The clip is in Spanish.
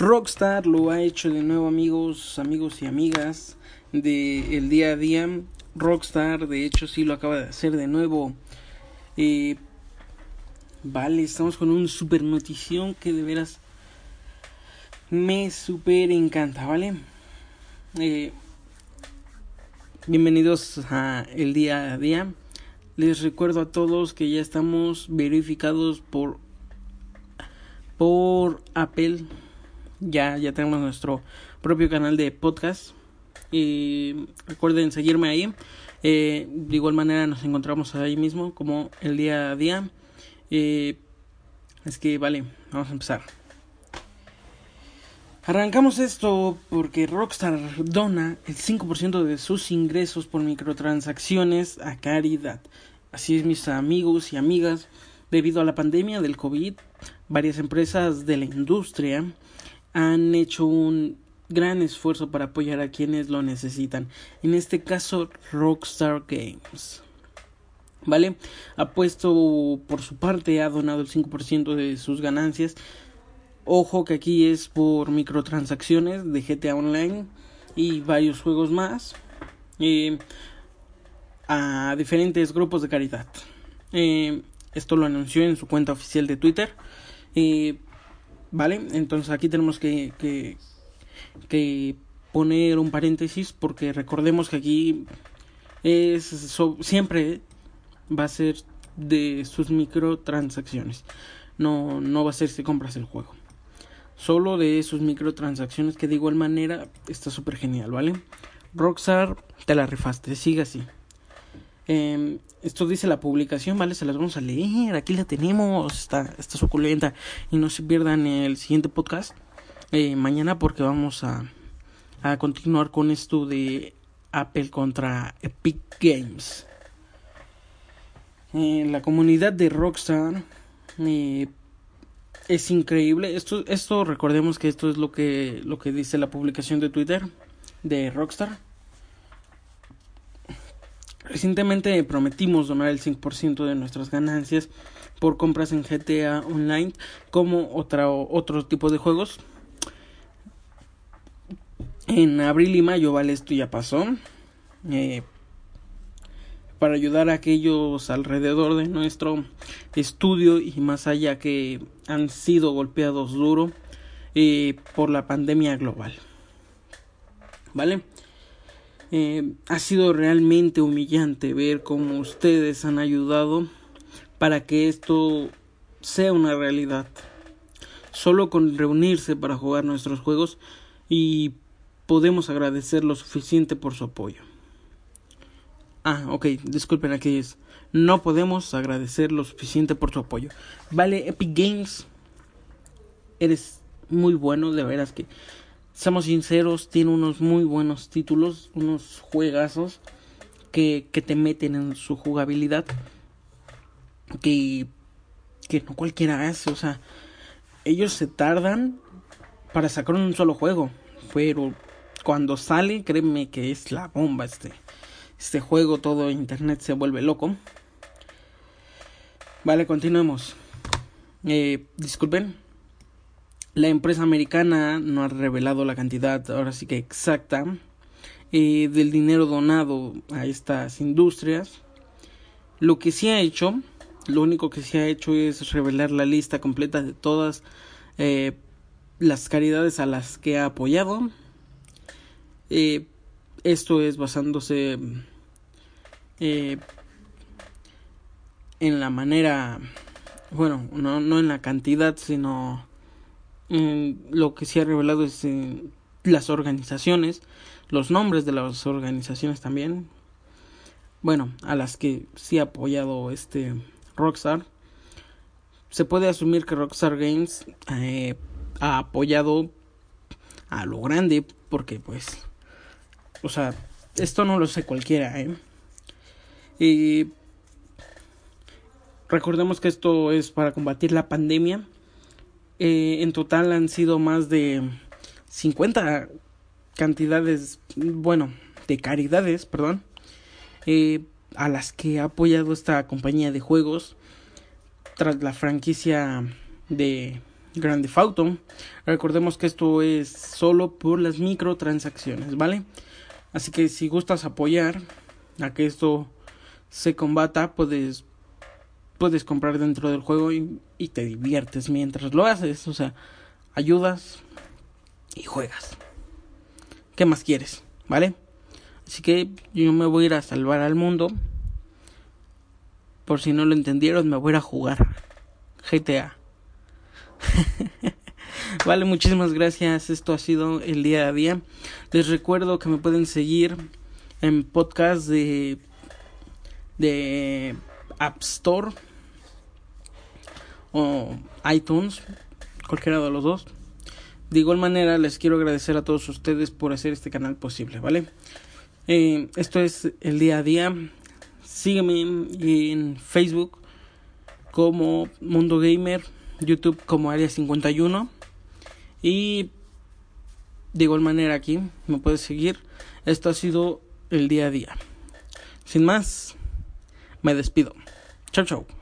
Rockstar lo ha hecho de nuevo amigos, amigos y amigas de el día a día. Rockstar de hecho sí lo acaba de hacer de nuevo. Eh, vale, estamos con un super notición que de veras me super encanta, ¿vale? Eh, bienvenidos a el día a día. Les recuerdo a todos que ya estamos verificados por por Apple ya, ya tenemos nuestro propio canal de podcast. Y recuerden seguirme ahí. Eh, de igual manera nos encontramos ahí mismo como el día a día. Eh, es que vale, vamos a empezar. Arrancamos esto porque Rockstar dona el 5% de sus ingresos por microtransacciones a caridad. Así es, mis amigos y amigas, debido a la pandemia del COVID, varias empresas de la industria han hecho un gran esfuerzo para apoyar a quienes lo necesitan. En este caso, Rockstar Games. ¿Vale? Ha puesto por su parte, ha donado el 5% de sus ganancias. Ojo que aquí es por microtransacciones de GTA Online y varios juegos más. Eh, a diferentes grupos de caridad. Eh, esto lo anunció en su cuenta oficial de Twitter. Eh, ¿Vale? Entonces aquí tenemos que, que, poner un paréntesis porque recordemos que aquí es siempre va a ser de sus microtransacciones. No, no va a ser si compras el juego. Solo de sus microtransacciones que de igual manera está súper genial, ¿vale? Rockstar, te la rifaste, sigue así. Eh, esto dice la publicación, ¿vale? Se las vamos a leer. Aquí la tenemos. Está, está suculenta. Y no se pierdan el siguiente podcast eh, mañana porque vamos a, a continuar con esto de Apple contra Epic Games. Eh, la comunidad de Rockstar eh, es increíble. Esto, esto recordemos que esto es lo que, lo que dice la publicación de Twitter de Rockstar. Recientemente prometimos donar el 5% de nuestras ganancias por compras en GTA Online como otra, otro tipo de juegos. En abril y mayo, vale, esto ya pasó. Eh, para ayudar a aquellos alrededor de nuestro estudio y más allá que han sido golpeados duro eh, por la pandemia global. ¿Vale? Eh, ha sido realmente humillante ver cómo ustedes han ayudado para que esto sea una realidad. Solo con reunirse para jugar nuestros juegos y podemos agradecer lo suficiente por su apoyo. Ah, ok, disculpen aquí. No podemos agradecer lo suficiente por su apoyo. Vale, Epic Games, eres muy bueno, de veras que seamos sinceros, tiene unos muy buenos títulos, unos juegazos que, que te meten en su jugabilidad que, que no cualquiera hace, o sea, ellos se tardan para sacar un solo juego, pero cuando sale, créeme que es la bomba este, este juego, todo internet se vuelve loco. Vale, continuemos. Eh, disculpen, la empresa americana no ha revelado la cantidad, ahora sí que exacta, eh, del dinero donado a estas industrias. Lo que sí ha hecho, lo único que sí ha hecho es revelar la lista completa de todas eh, las caridades a las que ha apoyado. Eh, esto es basándose en la manera, bueno, no, no en la cantidad, sino lo que se ha revelado es eh, las organizaciones, los nombres de las organizaciones también. Bueno, a las que sí ha apoyado este Rockstar. Se puede asumir que Rockstar Games eh, ha apoyado a lo grande porque pues o sea esto no lo sé cualquiera ¿eh? y recordemos que esto es para combatir la pandemia eh, en total han sido más de 50 cantidades, bueno, de caridades, perdón, eh, a las que ha apoyado esta compañía de juegos tras la franquicia de Grande Auto. Recordemos que esto es solo por las microtransacciones, ¿vale? Así que si gustas apoyar a que esto se combata, puedes puedes comprar dentro del juego y, te diviertes mientras lo haces, o sea, ayudas y juegas. ¿Qué más quieres? ¿Vale? Así que yo me voy a ir a salvar al mundo. Por si no lo entendieron, me voy a ir a jugar GTA. vale, muchísimas gracias. Esto ha sido el día a día. Les recuerdo que me pueden seguir en podcast de de App Store o iTunes, cualquiera de los dos. De igual manera, les quiero agradecer a todos ustedes por hacer este canal posible, ¿vale? Eh, esto es el día a día. Sígueme en Facebook como Mundo Gamer, YouTube como Área 51 y de igual manera aquí me puedes seguir. Esto ha sido el día a día. Sin más, me despido. Chao, chao.